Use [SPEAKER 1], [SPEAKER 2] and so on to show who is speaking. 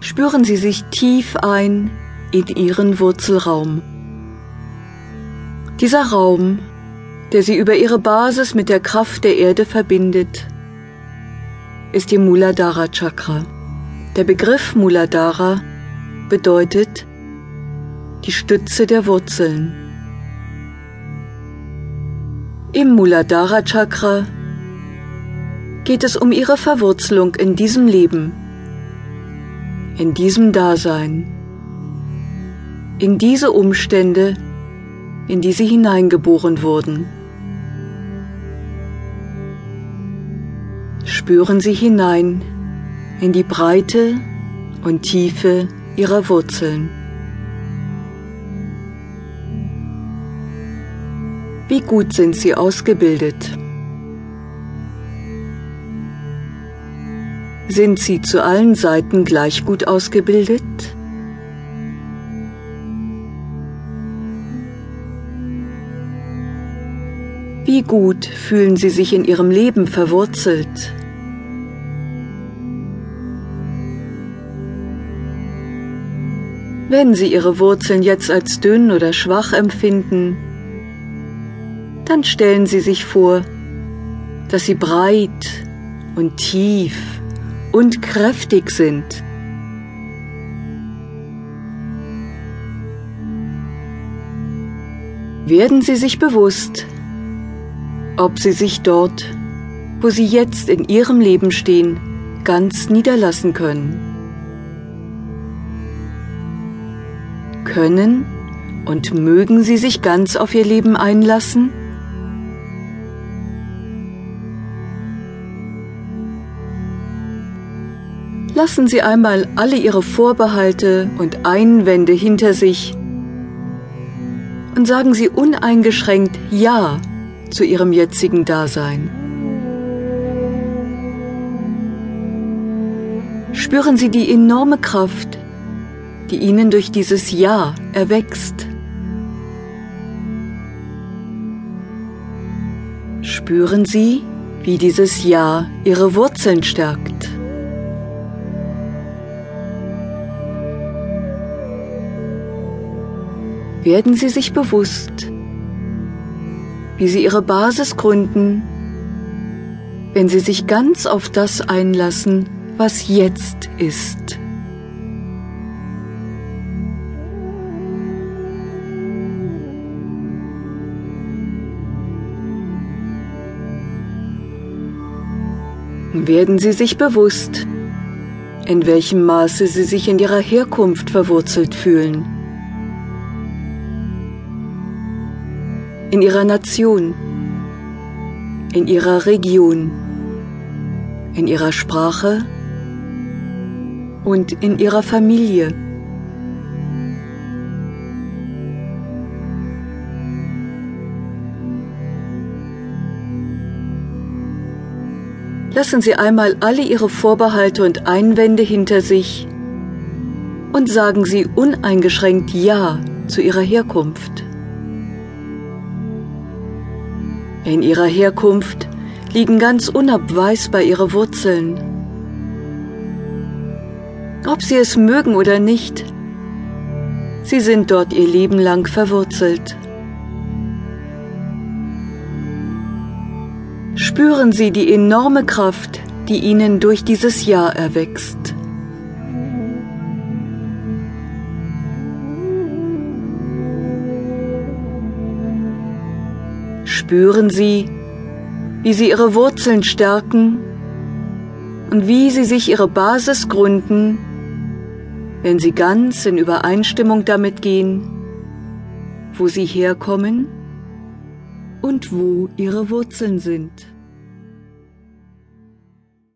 [SPEAKER 1] spüren Sie sich tief ein in Ihren Wurzelraum. Dieser Raum, der Sie über Ihre Basis mit der Kraft der Erde verbindet, ist Ihr Muladhara Chakra. Der Begriff Muladhara bedeutet die Stütze der Wurzeln. Im Muladhara Chakra geht es um ihre Verwurzelung in diesem Leben, in diesem Dasein, in diese Umstände, in die sie hineingeboren wurden. Spüren Sie hinein in die Breite und Tiefe Ihrer Wurzeln. Wie gut sind Sie ausgebildet? Sind Sie zu allen Seiten gleich gut ausgebildet? Wie gut fühlen Sie sich in Ihrem Leben verwurzelt? Wenn Sie Ihre Wurzeln jetzt als dünn oder schwach empfinden, dann stellen Sie sich vor, dass sie breit und tief und kräftig sind. Werden Sie sich bewusst, ob Sie sich dort, wo Sie jetzt in Ihrem Leben stehen, ganz niederlassen können. Können und mögen Sie sich ganz auf Ihr Leben einlassen? Lassen Sie einmal alle Ihre Vorbehalte und Einwände hinter sich und sagen Sie uneingeschränkt Ja zu Ihrem jetzigen Dasein. Spüren Sie die enorme Kraft, die Ihnen durch dieses Ja erwächst. Spüren Sie, wie dieses Ja Ihre Wurzeln stärkt. Werden Sie sich bewusst, wie Sie Ihre Basis gründen, wenn Sie sich ganz auf das einlassen, was jetzt ist. Werden Sie sich bewusst, in welchem Maße Sie sich in Ihrer Herkunft verwurzelt fühlen. In ihrer Nation, in ihrer Region, in ihrer Sprache und in ihrer Familie. Lassen Sie einmal alle Ihre Vorbehalte und Einwände hinter sich und sagen Sie uneingeschränkt Ja zu Ihrer Herkunft. In ihrer Herkunft liegen ganz unabweisbar ihre Wurzeln. Ob sie es mögen oder nicht, sie sind dort ihr Leben lang verwurzelt. Spüren Sie die enorme Kraft, die Ihnen durch dieses Jahr erwächst. Spüren Sie, wie Sie Ihre Wurzeln stärken und wie Sie sich Ihre Basis gründen, wenn Sie ganz in Übereinstimmung damit gehen, wo Sie herkommen und wo Ihre Wurzeln sind.